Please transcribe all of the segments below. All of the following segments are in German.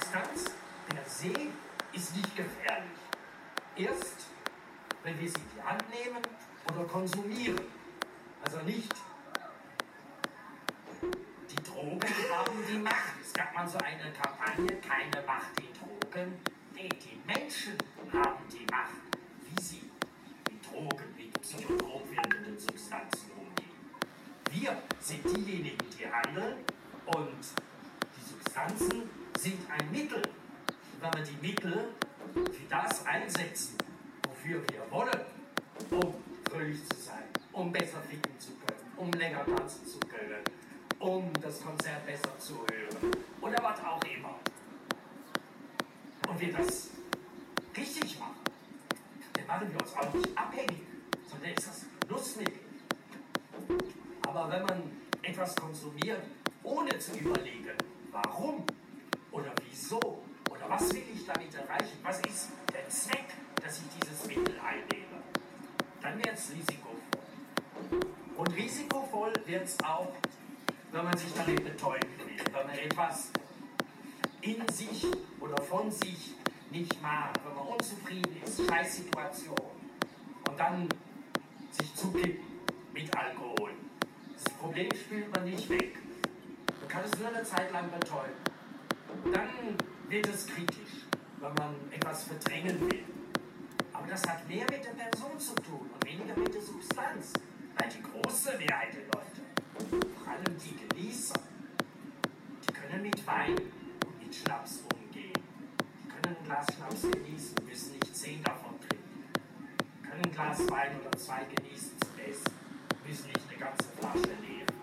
Distanz, der See ist nicht gefährlich. Erst, wenn wir sie in die Hand nehmen oder konsumieren. Also nicht die Drogen haben die Macht. Es gab mal so eine Kampagne, keine Macht den Drogen. Mittel. Wenn wir die Mittel für das einsetzen, wofür wir wollen, um fröhlich zu sein, um besser ficken zu können, um länger tanzen zu können, um das Konzert besser zu hören oder was auch immer. Und wir das richtig machen, dann machen wir uns auch nicht abhängig, sondern ist das Nutzmittel. Aber wenn man etwas konsumiert, ohne zu überlegen, warum wieso oder was will ich damit erreichen, was ist der Zweck, dass ich dieses Mittel einnehme, dann wird es risikovoll. Und risikovoll wird es auch, wenn man sich damit betäuben will, wenn man etwas in sich oder von sich nicht mag, wenn man unzufrieden ist, Scheißsituation und dann sich zukippen mit Alkohol. Das Problem spült man nicht weg. Man kann es nur eine Zeit lang betäuben. Dann wird es kritisch, wenn man etwas verdrängen will. Aber das hat mehr mit der Person zu tun und weniger mit der Substanz. Weil die große Mehrheit der Leute, vor allem die Genießer, die können mit Wein und mit Schnaps umgehen. Die können ein Glas Schnaps genießen, müssen nicht zehn davon trinken. Die können ein Glas Wein oder zwei genießen Essen, müssen nicht eine ganze Flasche leeren.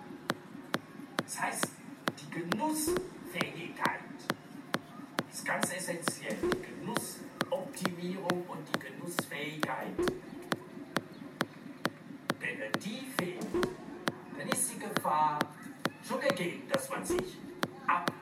Das heißt, die Genussfähigkeit ganz essentiell. Die Genussoptimierung und die Genussfähigkeit. Denn wenn die fehlt, dann ist die Gefahr schon gegeben, dass man sich abhängig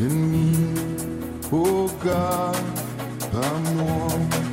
In me, oh God, I'm one.